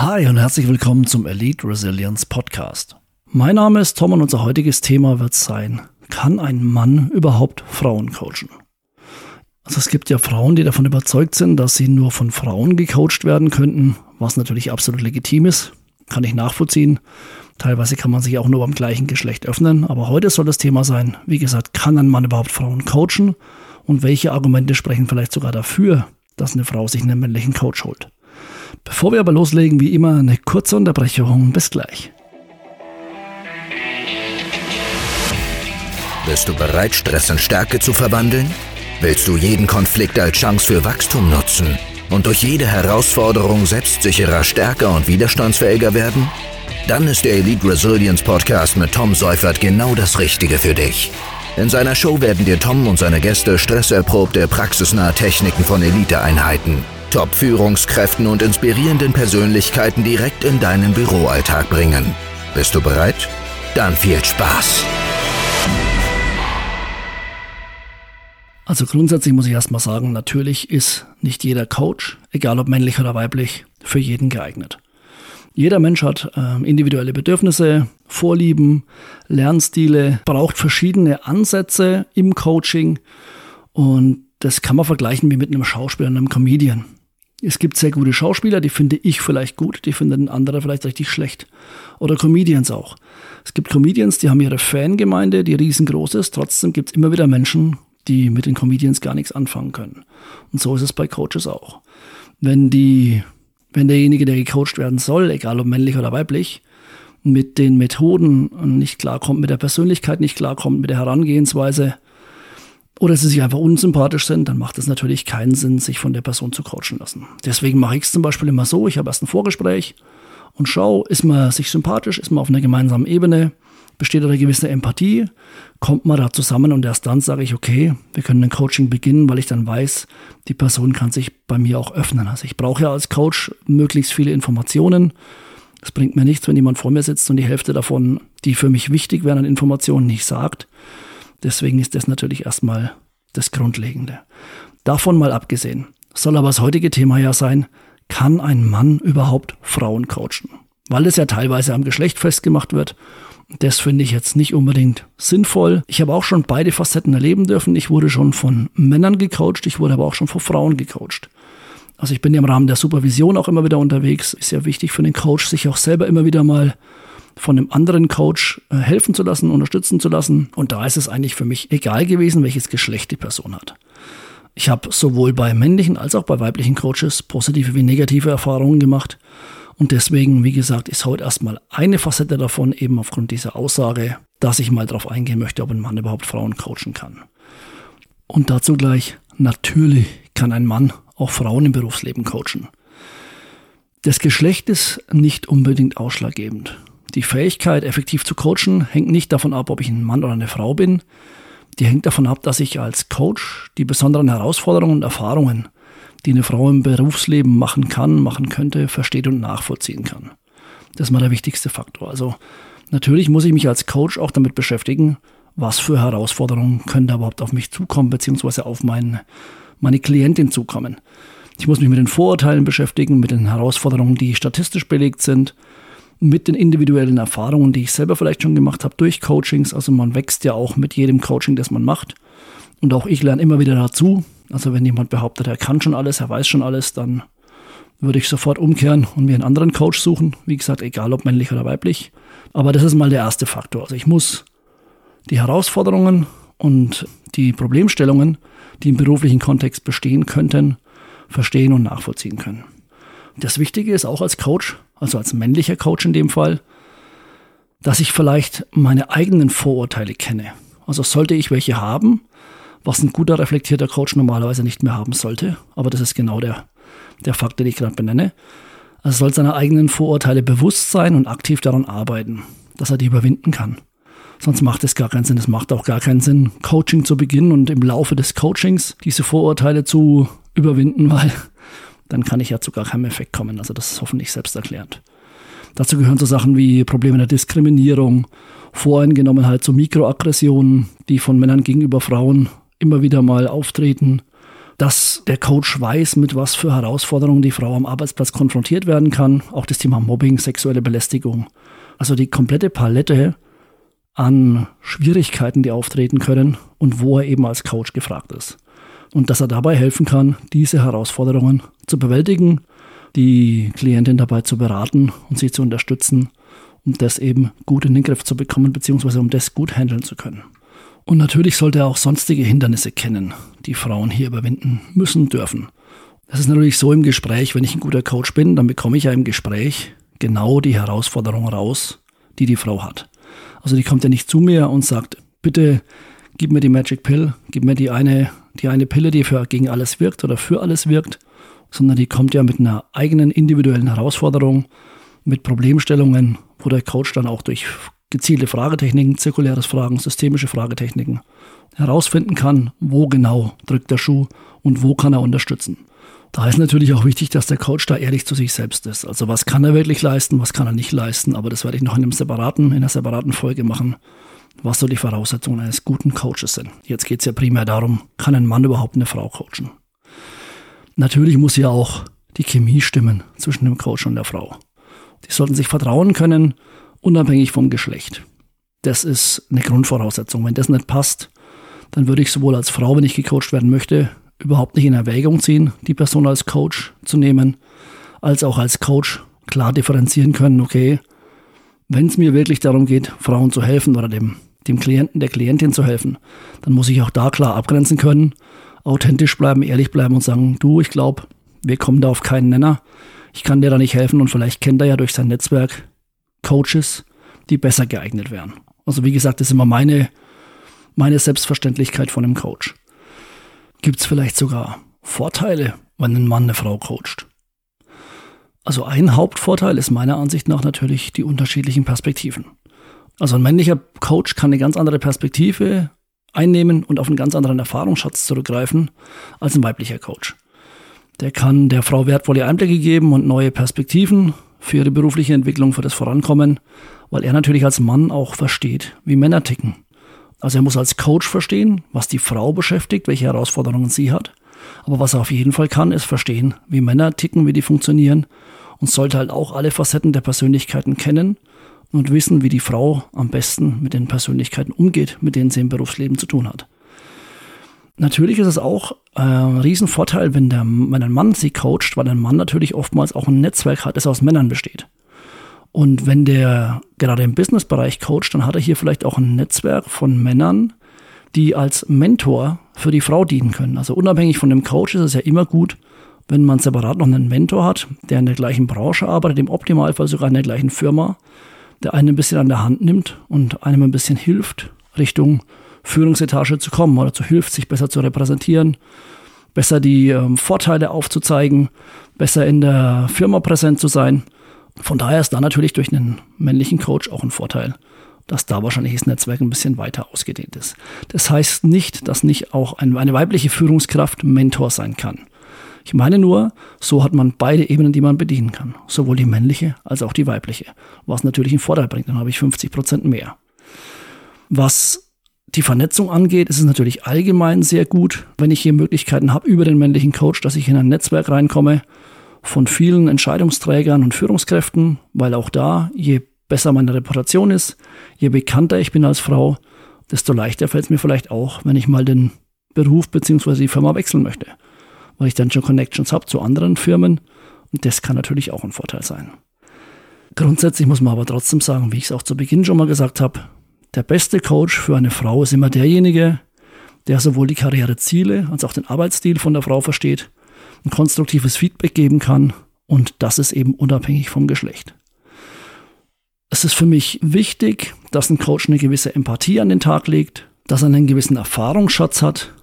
Hi und herzlich willkommen zum Elite Resilience Podcast. Mein Name ist Tom und unser heutiges Thema wird sein, kann ein Mann überhaupt Frauen coachen? Also es gibt ja Frauen, die davon überzeugt sind, dass sie nur von Frauen gecoacht werden könnten, was natürlich absolut legitim ist, kann ich nachvollziehen. Teilweise kann man sich auch nur beim gleichen Geschlecht öffnen, aber heute soll das Thema sein, wie gesagt, kann ein Mann überhaupt Frauen coachen und welche Argumente sprechen vielleicht sogar dafür, dass eine Frau sich einen männlichen Coach holt. Bevor wir aber loslegen, wie immer eine kurze Unterbrechung. Bis gleich. Bist du bereit, Stress in Stärke zu verwandeln? Willst du jeden Konflikt als Chance für Wachstum nutzen und durch jede Herausforderung selbstsicherer, stärker und widerstandsfähiger werden? Dann ist der Elite Resilience Podcast mit Tom Seufert genau das Richtige für dich. In seiner Show werden dir Tom und seine Gäste stresserprobte, praxisnahe Techniken von Eliteeinheiten Top-Führungskräften und inspirierenden Persönlichkeiten direkt in deinen Büroalltag bringen. Bist du bereit? Dann viel Spaß! Also grundsätzlich muss ich erstmal sagen, natürlich ist nicht jeder Coach, egal ob männlich oder weiblich, für jeden geeignet. Jeder Mensch hat äh, individuelle Bedürfnisse, Vorlieben, Lernstile, braucht verschiedene Ansätze im Coaching und das kann man vergleichen wie mit einem Schauspieler und einem Comedian. Es gibt sehr gute Schauspieler, die finde ich vielleicht gut, die finden andere vielleicht richtig schlecht. Oder Comedians auch. Es gibt Comedians, die haben ihre Fangemeinde, die riesengroß ist. Trotzdem gibt es immer wieder Menschen, die mit den Comedians gar nichts anfangen können. Und so ist es bei Coaches auch. Wenn die, wenn derjenige, der gecoacht werden soll, egal ob männlich oder weiblich, mit den Methoden nicht klarkommt, mit der Persönlichkeit nicht klarkommt, mit der Herangehensweise, oder sie sich einfach unsympathisch sind, dann macht es natürlich keinen Sinn, sich von der Person zu coachen lassen. Deswegen mache ich es zum Beispiel immer so, ich habe erst ein Vorgespräch und schaue, ist man sich sympathisch, ist man auf einer gemeinsamen Ebene, besteht eine gewisse Empathie, kommt man da zusammen und erst dann sage ich, okay, wir können ein Coaching beginnen, weil ich dann weiß, die Person kann sich bei mir auch öffnen. Also ich brauche ja als Coach möglichst viele Informationen. Es bringt mir nichts, wenn jemand vor mir sitzt und die Hälfte davon, die für mich wichtig wären an Informationen, nicht sagt. Deswegen ist das natürlich erstmal das Grundlegende. Davon mal abgesehen, soll aber das heutige Thema ja sein, kann ein Mann überhaupt Frauen coachen? Weil es ja teilweise am Geschlecht festgemacht wird. Das finde ich jetzt nicht unbedingt sinnvoll. Ich habe auch schon beide Facetten erleben dürfen. Ich wurde schon von Männern gecoacht, ich wurde aber auch schon von Frauen gecoacht. Also ich bin ja im Rahmen der Supervision auch immer wieder unterwegs. Ist ja wichtig für den Coach, sich auch selber immer wieder mal von einem anderen Coach äh, helfen zu lassen, unterstützen zu lassen. Und da ist es eigentlich für mich egal gewesen, welches Geschlecht die Person hat. Ich habe sowohl bei männlichen als auch bei weiblichen Coaches positive wie negative Erfahrungen gemacht. Und deswegen, wie gesagt, ist heute erstmal eine Facette davon, eben aufgrund dieser Aussage, dass ich mal darauf eingehen möchte, ob ein Mann überhaupt Frauen coachen kann. Und dazu gleich, natürlich kann ein Mann auch Frauen im Berufsleben coachen. Das Geschlecht ist nicht unbedingt ausschlaggebend. Die Fähigkeit, effektiv zu coachen, hängt nicht davon ab, ob ich ein Mann oder eine Frau bin. Die hängt davon ab, dass ich als Coach die besonderen Herausforderungen und Erfahrungen, die eine Frau im Berufsleben machen kann, machen könnte, versteht und nachvollziehen kann. Das ist mal der wichtigste Faktor. Also natürlich muss ich mich als Coach auch damit beschäftigen, was für Herausforderungen können da überhaupt auf mich zukommen, beziehungsweise auf mein, meine Klientin zukommen. Ich muss mich mit den Vorurteilen beschäftigen, mit den Herausforderungen, die statistisch belegt sind, mit den individuellen Erfahrungen, die ich selber vielleicht schon gemacht habe durch Coachings. Also man wächst ja auch mit jedem Coaching, das man macht. Und auch ich lerne immer wieder dazu. Also wenn jemand behauptet, er kann schon alles, er weiß schon alles, dann würde ich sofort umkehren und mir einen anderen Coach suchen. Wie gesagt, egal ob männlich oder weiblich. Aber das ist mal der erste Faktor. Also ich muss die Herausforderungen und die Problemstellungen, die im beruflichen Kontext bestehen könnten, verstehen und nachvollziehen können. Das Wichtige ist auch als Coach, also als männlicher Coach in dem Fall, dass ich vielleicht meine eigenen Vorurteile kenne. Also sollte ich welche haben, was ein guter reflektierter Coach normalerweise nicht mehr haben sollte, aber das ist genau der, der Fakt, den ich gerade benenne. Er soll seine eigenen Vorurteile bewusst sein und aktiv daran arbeiten, dass er die überwinden kann. Sonst macht es gar keinen Sinn. Es macht auch gar keinen Sinn, Coaching zu beginnen und im Laufe des Coachings diese Vorurteile zu überwinden, weil dann kann ich ja zu gar keinem Effekt kommen. Also das ist hoffentlich selbsterklärend. Dazu gehören so Sachen wie Probleme der Diskriminierung, Voreingenommenheit zu Mikroaggressionen, die von Männern gegenüber Frauen immer wieder mal auftreten, dass der Coach weiß, mit was für Herausforderungen die Frau am Arbeitsplatz konfrontiert werden kann. Auch das Thema Mobbing, sexuelle Belästigung. Also die komplette Palette an Schwierigkeiten, die auftreten können und wo er eben als Coach gefragt ist. Und dass er dabei helfen kann, diese Herausforderungen zu bewältigen, die Klientin dabei zu beraten und sie zu unterstützen, um das eben gut in den Griff zu bekommen, beziehungsweise um das gut handeln zu können. Und natürlich sollte er auch sonstige Hindernisse kennen, die Frauen hier überwinden müssen dürfen. Das ist natürlich so im Gespräch, wenn ich ein guter Coach bin, dann bekomme ich ja im Gespräch genau die Herausforderung raus, die die Frau hat. Also die kommt ja nicht zu mir und sagt, bitte gib mir die Magic Pill, gib mir die eine, die eine Pille, die für gegen alles wirkt oder für alles wirkt, sondern die kommt ja mit einer eigenen individuellen Herausforderung, mit Problemstellungen, wo der Coach dann auch durch gezielte Fragetechniken, zirkuläres Fragen, systemische Fragetechniken herausfinden kann, wo genau drückt der Schuh und wo kann er unterstützen. Da ist natürlich auch wichtig, dass der Coach da ehrlich zu sich selbst ist. Also was kann er wirklich leisten, was kann er nicht leisten, aber das werde ich noch in einem separaten, in einer separaten Folge machen, was so die Voraussetzungen eines guten Coaches sind. Jetzt geht es ja primär darum, kann ein Mann überhaupt eine Frau coachen? Natürlich muss ja auch die Chemie stimmen zwischen dem Coach und der Frau. Die sollten sich vertrauen können, unabhängig vom Geschlecht. Das ist eine Grundvoraussetzung. Wenn das nicht passt, dann würde ich sowohl als Frau, wenn ich gecoacht werden möchte, überhaupt nicht in Erwägung ziehen, die Person als Coach zu nehmen, als auch als Coach klar differenzieren können, okay, wenn es mir wirklich darum geht, Frauen zu helfen oder dem, dem Klienten, der Klientin zu helfen, dann muss ich auch da klar abgrenzen können, authentisch bleiben, ehrlich bleiben und sagen, du, ich glaube, wir kommen da auf keinen Nenner. Ich kann dir da nicht helfen und vielleicht kennt er ja durch sein Netzwerk Coaches, die besser geeignet wären. Also wie gesagt, das ist immer meine, meine Selbstverständlichkeit von einem Coach. Gibt es vielleicht sogar Vorteile, wenn ein Mann eine Frau coacht? Also ein Hauptvorteil ist meiner Ansicht nach natürlich die unterschiedlichen Perspektiven. Also ein männlicher Coach kann eine ganz andere Perspektive einnehmen und auf einen ganz anderen Erfahrungsschatz zurückgreifen als ein weiblicher Coach. Der kann der Frau wertvolle Einblicke geben und neue Perspektiven für ihre berufliche Entwicklung, für das Vorankommen, weil er natürlich als Mann auch versteht, wie Männer ticken. Also er muss als Coach verstehen, was die Frau beschäftigt, welche Herausforderungen sie hat. Aber was er auf jeden Fall kann, ist verstehen, wie Männer ticken, wie die funktionieren und sollte halt auch alle Facetten der Persönlichkeiten kennen und wissen, wie die Frau am besten mit den Persönlichkeiten umgeht, mit denen sie im Berufsleben zu tun hat. Natürlich ist es auch äh, ein Riesenvorteil, wenn, der, wenn ein Mann sie coacht, weil ein Mann natürlich oftmals auch ein Netzwerk hat, das aus Männern besteht. Und wenn der gerade im Businessbereich coacht, dann hat er hier vielleicht auch ein Netzwerk von Männern, die als Mentor für die Frau dienen können. Also unabhängig von dem Coach ist es ja immer gut, wenn man separat noch einen Mentor hat, der in der gleichen Branche arbeitet, im Optimalfall sogar in der gleichen Firma, der einen ein bisschen an der Hand nimmt und einem ein bisschen hilft, Richtung Führungsetage zu kommen oder zu hilft, sich besser zu repräsentieren, besser die ähm, Vorteile aufzuzeigen, besser in der Firma präsent zu sein. Von daher ist da natürlich durch einen männlichen Coach auch ein Vorteil, dass da wahrscheinlich das Netzwerk ein bisschen weiter ausgedehnt ist. Das heißt nicht, dass nicht auch eine weibliche Führungskraft Mentor sein kann. Ich meine nur, so hat man beide Ebenen, die man bedienen kann. Sowohl die männliche als auch die weibliche. Was natürlich einen Vorteil bringt, dann habe ich 50 Prozent mehr. Was die Vernetzung angeht, ist es natürlich allgemein sehr gut, wenn ich hier Möglichkeiten habe über den männlichen Coach, dass ich in ein Netzwerk reinkomme von vielen Entscheidungsträgern und Führungskräften, weil auch da, je besser meine Reputation ist, je bekannter ich bin als Frau, desto leichter fällt es mir vielleicht auch, wenn ich mal den Beruf bzw. die Firma wechseln möchte, weil ich dann schon Connections habe zu anderen Firmen und das kann natürlich auch ein Vorteil sein. Grundsätzlich muss man aber trotzdem sagen, wie ich es auch zu Beginn schon mal gesagt habe, der beste Coach für eine Frau ist immer derjenige, der sowohl die Karriereziele als auch den Arbeitsstil von der Frau versteht, ein konstruktives Feedback geben kann und das ist eben unabhängig vom Geschlecht. Es ist für mich wichtig, dass ein Coach eine gewisse Empathie an den Tag legt, dass er einen gewissen Erfahrungsschatz hat,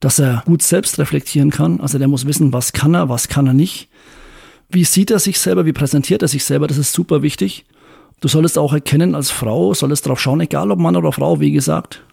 dass er gut selbst reflektieren kann. Also der muss wissen, was kann er, was kann er nicht. Wie sieht er sich selber, wie präsentiert er sich selber, das ist super wichtig. Du solltest auch erkennen als Frau, solltest darauf schauen, egal ob Mann oder Frau, wie gesagt,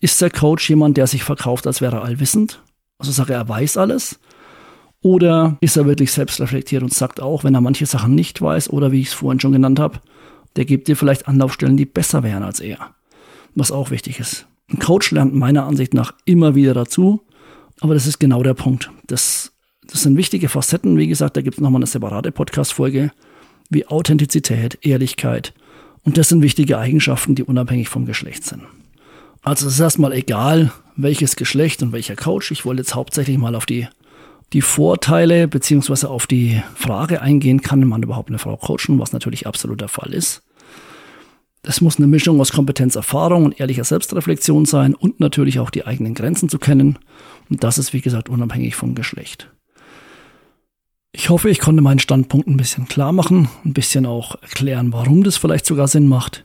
ist der Coach jemand, der sich verkauft, als wäre er allwissend? Also sage er weiß alles? Oder ist er wirklich selbstreflektiert und sagt auch, wenn er manche Sachen nicht weiß oder wie ich es vorhin schon genannt habe, der gibt dir vielleicht Anlaufstellen, die besser wären als er. Was auch wichtig ist. Ein Coach lernt meiner Ansicht nach immer wieder dazu Aber das ist genau der Punkt. Das, das sind wichtige Facetten. Wie gesagt, da gibt es nochmal eine separate Podcast-Folge wie Authentizität, Ehrlichkeit. Und das sind wichtige Eigenschaften, die unabhängig vom Geschlecht sind. Also es ist erstmal egal, welches Geschlecht und welcher Coach. Ich wollte jetzt hauptsächlich mal auf die, die Vorteile beziehungsweise auf die Frage eingehen, kann man überhaupt eine Frau coachen, was natürlich absolut der Fall ist. Das muss eine Mischung aus Kompetenz, Erfahrung und ehrlicher Selbstreflexion sein und natürlich auch die eigenen Grenzen zu kennen. Und das ist, wie gesagt, unabhängig vom Geschlecht. Ich hoffe, ich konnte meinen Standpunkt ein bisschen klar machen, ein bisschen auch erklären, warum das vielleicht sogar Sinn macht.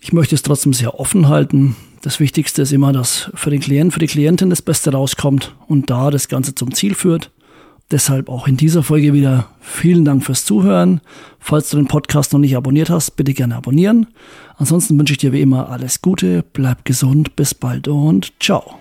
Ich möchte es trotzdem sehr offen halten. Das Wichtigste ist immer, dass für den Klienten, für die Klientin das Beste rauskommt und da das Ganze zum Ziel führt. Deshalb auch in dieser Folge wieder vielen Dank fürs Zuhören. Falls du den Podcast noch nicht abonniert hast, bitte gerne abonnieren. Ansonsten wünsche ich dir wie immer alles Gute, bleib gesund, bis bald und ciao.